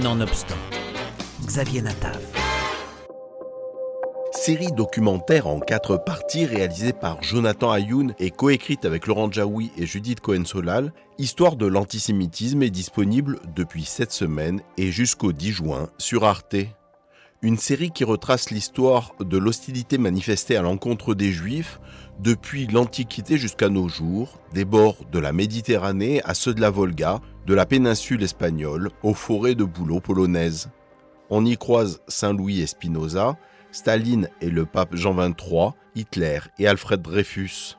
Nonobstant, Xavier Natav. Série documentaire en quatre parties réalisée par Jonathan Ayoun et coécrite avec Laurent Jaoui et Judith Cohen-Solal, Histoire de l'antisémitisme est disponible depuis cette semaine et jusqu'au 10 juin sur Arte. Une série qui retrace l'histoire de l'hostilité manifestée à l'encontre des Juifs depuis l'Antiquité jusqu'à nos jours, des bords de la Méditerranée à ceux de la Volga, de la péninsule espagnole aux forêts de bouleaux polonaises. On y croise Saint-Louis et Spinoza, Staline et le pape Jean XXIII, Hitler et Alfred Dreyfus.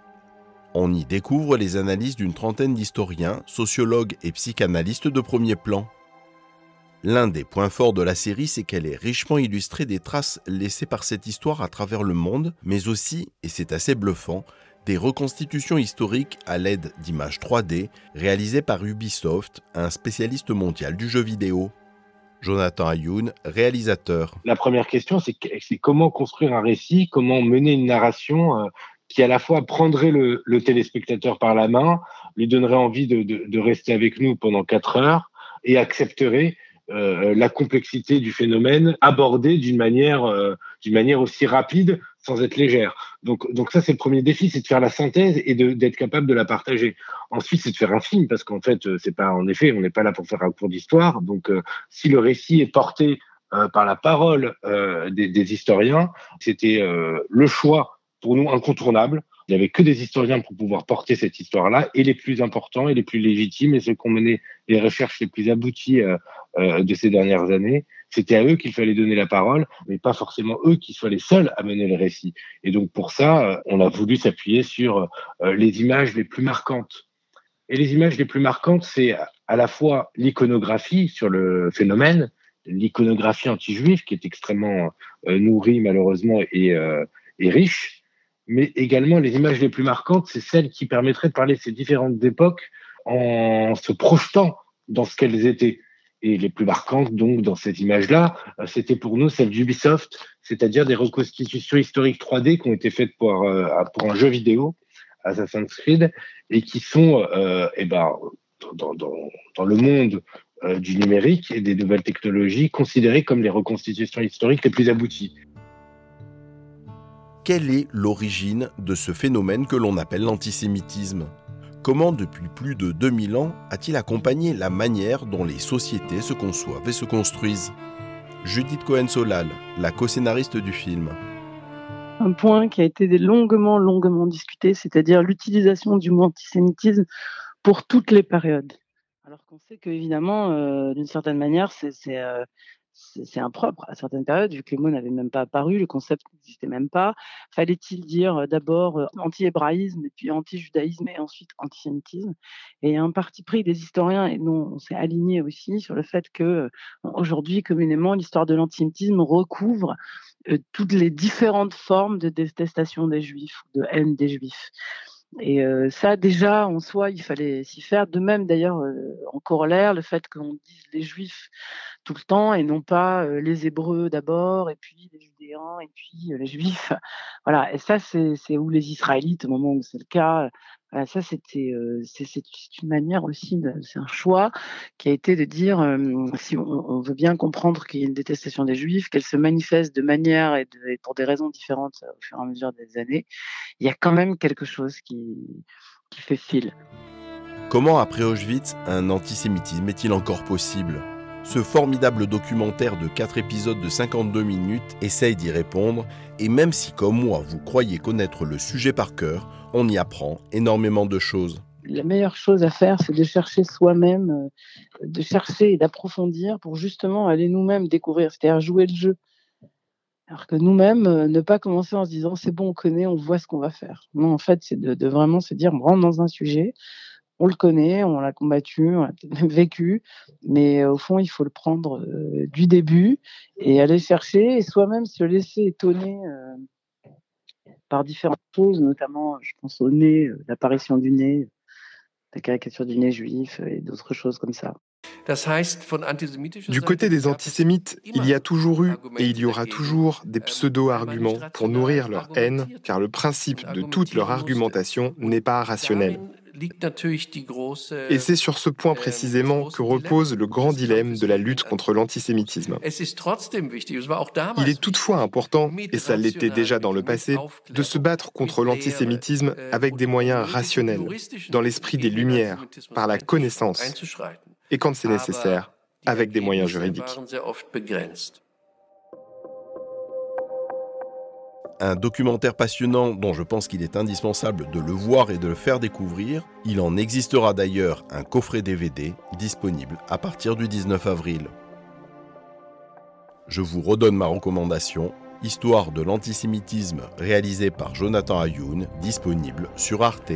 On y découvre les analyses d'une trentaine d'historiens, sociologues et psychanalystes de premier plan. L'un des points forts de la série, c'est qu'elle est richement illustrée des traces laissées par cette histoire à travers le monde, mais aussi, et c'est assez bluffant, des reconstitutions historiques à l'aide d'images 3D réalisées par Ubisoft, un spécialiste mondial du jeu vidéo. Jonathan Ayoun, réalisateur. La première question, c'est comment construire un récit, comment mener une narration euh, qui à la fois prendrait le, téléspectateur par la main, lui donnerait envie de rester avec nous pendant quatre heures et accepterait euh, la complexité du phénomène abordée d'une manière, euh, manière aussi rapide sans être légère. Donc, donc ça, c'est le premier défi, c'est de faire la synthèse et d'être capable de la partager. Ensuite, c'est de faire un film, parce qu'en fait, euh, c'est pas, en effet, on n'est pas là pour faire un cours d'histoire. Donc, si le récit est porté par la parole des, historiens, c'était le choix pour nous incontournable. Il n'y avait que des historiens pour pouvoir porter cette histoire-là, et les plus importants et les plus légitimes, et ceux qui ont mené les recherches les plus abouties euh, euh, de ces dernières années. C'était à eux qu'il fallait donner la parole, mais pas forcément eux qui soient les seuls à mener le récit. Et donc pour ça, euh, on a voulu s'appuyer sur les images les plus marquantes. Et les images les plus marquantes, c'est à la fois l'iconographie sur le phénomène, l'iconographie anti-juive qui est extrêmement nourrie malheureusement et, et riche, mais également les images les plus marquantes, c'est celles qui permettraient de parler de ces différentes époques en se projetant dans ce qu'elles étaient. Et les plus marquantes, donc, dans ces images-là, euh, c'était pour nous celles d'Ubisoft, c'est-à-dire des reconstitutions historiques 3D qui ont été faites pour, euh, pour un jeu vidéo, Assassin's Creed, et qui sont, euh, eh ben, dans, le monde du numérique et des nouvelles technologies, considérées comme les reconstitutions historiques les plus abouties quelle est l'origine de ce phénomène que l'on appelle l'antisémitisme? Comment, depuis plus de 2000 ans, a-t-il accompagné la manière dont les sociétés se conçoivent et se construisent? Judith Cohen-Solal, la co-scénariste du film. Un point qui a été longuement, longuement discuté, c'est-à-dire l'utilisation du mot antisémitisme pour toutes les périodes. Alors qu'on sait qu'évidemment, euh, d'une certaine manière, c'est euh, c'est impropre à certaines périodes, vu que le mot n'avait même pas apparu, le concept n'existait même pas. Fallait-il dire euh, d'abord euh, anti-hébraïsme, et puis anti-judaïsme, et ensuite antisémitisme? Et un parti pris des historiens, et dont on s'est aligné aussi sur le fait que euh, aujourd'hui, communément, l'histoire de l'antisémitisme recouvre toutes les différentes formes de détestation des juifs, de haine des juifs. Et ça, déjà, en soi, il fallait s'y faire. De même, d'ailleurs, en corollaire, le fait qu'on dise les juifs tout le temps et non pas les hébreux d'abord, et puis les judéens, et puis les juifs. Voilà. Et ça, c'est où les israélites, au moment où c'est le cas, ça, c'était, c'est une manière aussi, c'est un choix qui a été de dire, si on, veut bien comprendre qu'il y a une détestation des Juifs, qu'elle se manifeste de manière et, pour des raisons différentes au fur et à mesure des années, il y a quand même quelque chose qui, qui fait fil. Comment, après Auschwitz, un antisémitisme? Est-il encore possible? Ce formidable documentaire de 4 épisodes de 52 minutes essaye d'y répondre, et même si comme moi vous croyez connaître le sujet par cœur, on y apprend énormément de choses. La meilleure chose à faire, c'est de chercher soi-même, euh, de chercher et d'approfondir pour justement aller nous-mêmes découvrir, c'est-à-dire jouer le jeu. Alors que nous-mêmes, euh, ne pas commencer en se disant c'est bon, on connaît, on voit ce qu'on va faire. Non, en fait, c'est de, vraiment se dire on rentre dans un sujet, on le connaît, on l'a combattu, on l'a vécu, mais au fond, il faut le prendre euh, du début et aller chercher et soi-même se laisser étonner par différentes choses, notamment, je pense au nez, l'apparition du nez, la caricature du nez juif et d'autres choses comme ça. Du côté des antisémites, il y a toujours eu et il y aura toujours des pseudo-arguments pour nourrir leur haine, car le principe de toute leur argumentation n'est pas rationnel. Et c'est sur ce point précisément que repose le grand dilemme de la lutte contre l'antisémitisme. Il est toutefois important, et ça l'était déjà dans le passé, de se battre contre l'antisémitisme avec des moyens rationnels, dans l'esprit des Lumières, par la connaissance, et quand c'est nécessaire, avec des moyens juridiques. Un documentaire passionnant dont je pense qu'il est indispensable de le voir et de le faire découvrir. Il en existera d'ailleurs un coffret DVD disponible à partir du 19 avril. Je vous redonne ma recommandation, Histoire de l'antisémitisme réalisé par Jonathan Ayoun, disponible sur Arte.